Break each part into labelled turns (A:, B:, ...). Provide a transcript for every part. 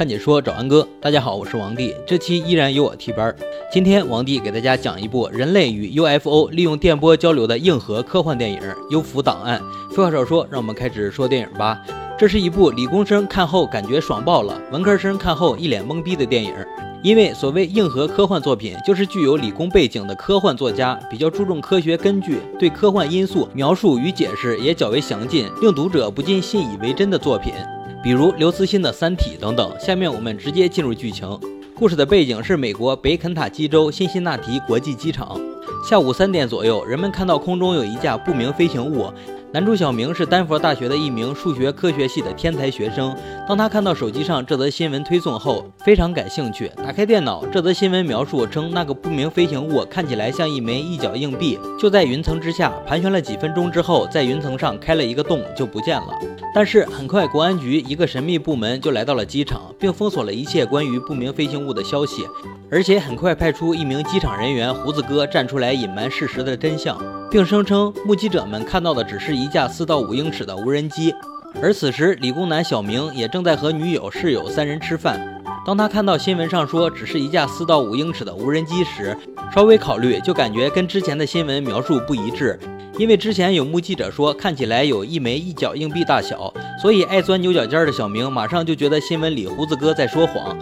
A: 看解说找安哥，大家好，我是王帝，这期依然由我替班。今天王帝给大家讲一部人类与 UFO 利用电波交流的硬核科幻电影《幽浮档案》。废话少说，让我们开始说电影吧。这是一部理工生看后感觉爽爆了，文科生看后一脸懵逼的电影。因为所谓硬核科幻作品，就是具有理工背景的科幻作家比较注重科学根据，对科幻因素描述与解释也较为详尽，令读者不禁信以为真的作品。比如刘慈欣的《三体》等等。下面我们直接进入剧情。故事的背景是美国北肯塔基州辛辛那提国际机场。下午三点左右，人们看到空中有一架不明飞行物。男主小明是丹佛大学的一名数学科学系的天才学生。当他看到手机上这则新闻推送后，非常感兴趣。打开电脑，这则新闻描述称，那个不明飞行物看起来像一枚一角硬币，就在云层之下盘旋了几分钟之后，在云层上开了一个洞，就不见了。但是很快，国安局一个神秘部门就来到了机场，并封锁了一切关于不明飞行物的消息，而且很快派出一名机场人员胡子哥站出来隐瞒事实的真相。并声称目击者们看到的只是一架四到五英尺的无人机，而此时理工男小明也正在和女友、室友三人吃饭。当他看到新闻上说只是一架四到五英尺的无人机时，稍微考虑就感觉跟之前的新闻描述不一致，因为之前有目击者说看起来有一枚一角硬币大小，所以爱钻牛角尖的小明马上就觉得新闻里胡子哥在说谎。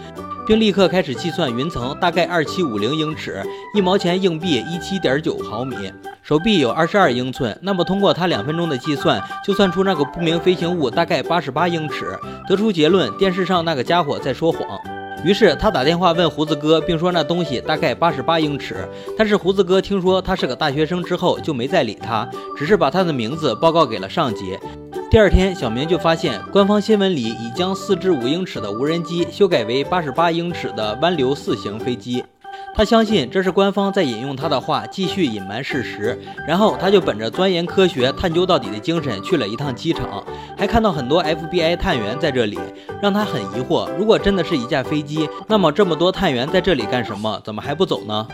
A: 并立刻开始计算云层大概二七五零英尺，一毛钱硬币一七点九毫米，手臂有二十二英寸。那么通过他两分钟的计算，就算出那个不明飞行物大概八十八英尺，得出结论：电视上那个家伙在说谎。于是他打电话问胡子哥，并说那东西大概八十八英尺。但是胡子哥听说他是个大学生之后，就没再理他，只是把他的名字报告给了上级。第二天，小明就发现官方新闻里已将四至五英尺的无人机修改为八十八英尺的湾流四型飞机。他相信这是官方在引用他的话继续隐瞒事实。然后他就本着钻研科学、探究到底的精神去了一趟机场，还看到很多 FBI 探员在这里，让他很疑惑：如果真的是一架飞机，那么这么多探员在这里干什么？怎么还不走呢？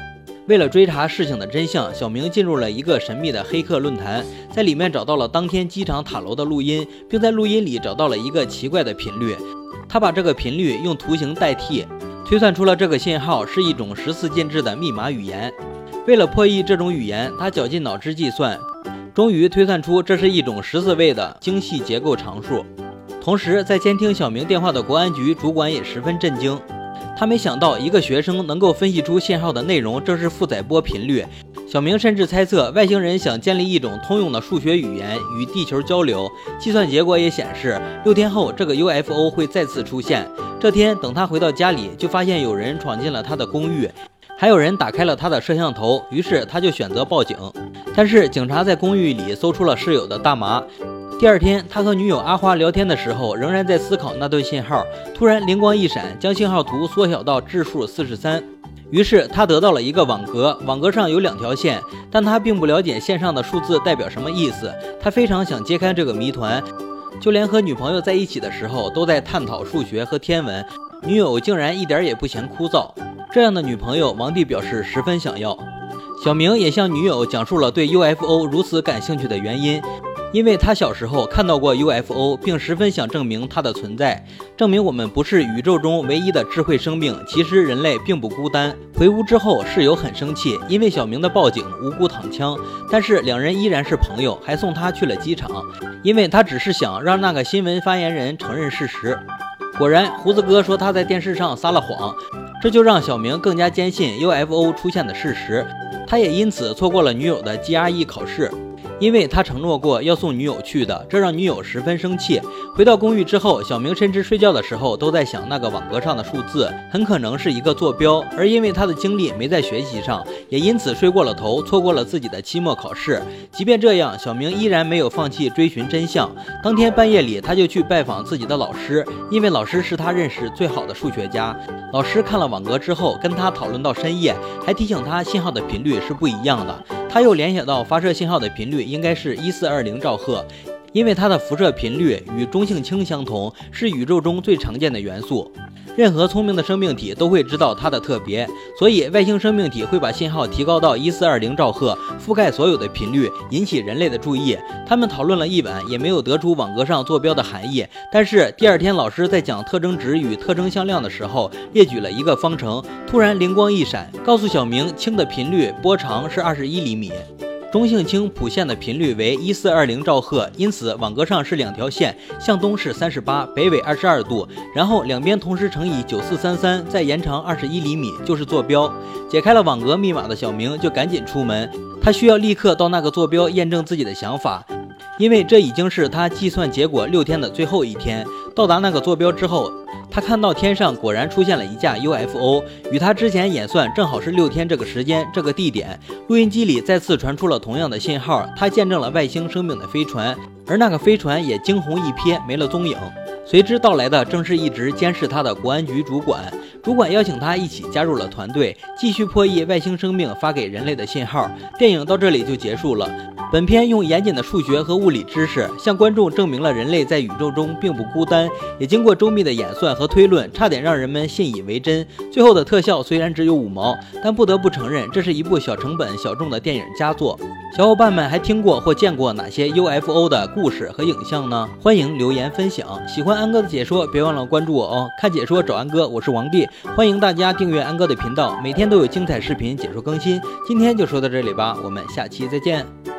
A: 为了追查事情的真相，小明进入了一个神秘的黑客论坛，在里面找到了当天机场塔楼的录音，并在录音里找到了一个奇怪的频率。他把这个频率用图形代替，推算出了这个信号是一种十四进制的密码语言。为了破译这种语言，他绞尽脑汁计算，终于推算出这是一种十四位的精细结构常数。同时，在监听小明电话的国安局主管也十分震惊。他没想到一个学生能够分析出信号的内容正是负载波频率。小明甚至猜测外星人想建立一种通用的数学语言与地球交流。计算结果也显示，六天后这个 UFO 会再次出现。这天，等他回到家里，就发现有人闯进了他的公寓，还有人打开了他的摄像头。于是他就选择报警。但是警察在公寓里搜出了室友的大麻。第二天，他和女友阿花聊天的时候，仍然在思考那段信号。突然灵光一闪，将信号图缩小到质数四十三。于是他得到了一个网格，网格上有两条线，但他并不了解线上的数字代表什么意思。他非常想揭开这个谜团，就连和女朋友在一起的时候，都在探讨数学和天文。女友竟然一点也不嫌枯燥。这样的女朋友，王帝表示十分想要。小明也向女友讲述了对 UFO 如此感兴趣的原因。因为他小时候看到过 UFO，并十分想证明它的存在，证明我们不是宇宙中唯一的智慧生命。其实人类并不孤单。回屋之后，室友很生气，因为小明的报警无辜躺枪。但是两人依然是朋友，还送他去了机场，因为他只是想让那个新闻发言人承认事实。果然，胡子哥说他在电视上撒了谎，这就让小明更加坚信 UFO 出现的事实。他也因此错过了女友的 GRE 考试。因为他承诺过要送女友去的，这让女友十分生气。回到公寓之后，小明甚至睡觉的时候都在想那个网格上的数字，很可能是一个坐标。而因为他的精力没在学习上，也因此睡过了头，错过了自己的期末考试。即便这样，小明依然没有放弃追寻真相。当天半夜里，他就去拜访自己的老师，因为老师是他认识最好的数学家。老师看了网格之后，跟他讨论到深夜，还提醒他信号的频率是不一样的。他又联想到发射信号的频率应该是一四二零兆赫，因为它的辐射频率与中性氢相同，是宇宙中最常见的元素。任何聪明的生命体都会知道它的特别，所以外星生命体会把信号提高到一四二零兆赫，覆盖所有的频率，引起人类的注意。他们讨论了一晚，也没有得出网格上坐标的含义。但是第二天，老师在讲特征值与特征向量的时候，列举了一个方程，突然灵光一闪，告诉小明氢的频率波长是二十一厘米。中性氢谱线的频率为一四二零兆赫，因此网格上是两条线，向东是三十八，北纬二十二度，然后两边同时乘以九四三三，再延长二十一厘米，就是坐标。解开了网格密码的小明就赶紧出门，他需要立刻到那个坐标验证自己的想法，因为这已经是他计算结果六天的最后一天。到达那个坐标之后。他看到天上果然出现了一架 UFO，与他之前演算正好是六天这个时间、这个地点。录音机里再次传出了同样的信号，他见证了外星生命的飞船，而那个飞船也惊鸿一瞥，没了踪影。随之到来的正是一直监视他的国安局主管，主管邀请他一起加入了团队，继续破译外星生命发给人类的信号。电影到这里就结束了。本片用严谨的数学和物理知识，向观众证明了人类在宇宙中并不孤单，也经过周密的演算和推论，差点让人们信以为真。最后的特效虽然只有五毛，但不得不承认，这是一部小成本小众的电影佳作。小伙伴们还听过或见过哪些 UFO 的故事和影像呢？欢迎留言分享。喜欢安哥的解说，别忘了关注我哦！看解说找安哥，我是王帝，欢迎大家订阅安哥的频道，每天都有精彩视频解说更新。今天就说到这里吧，我们下期再见。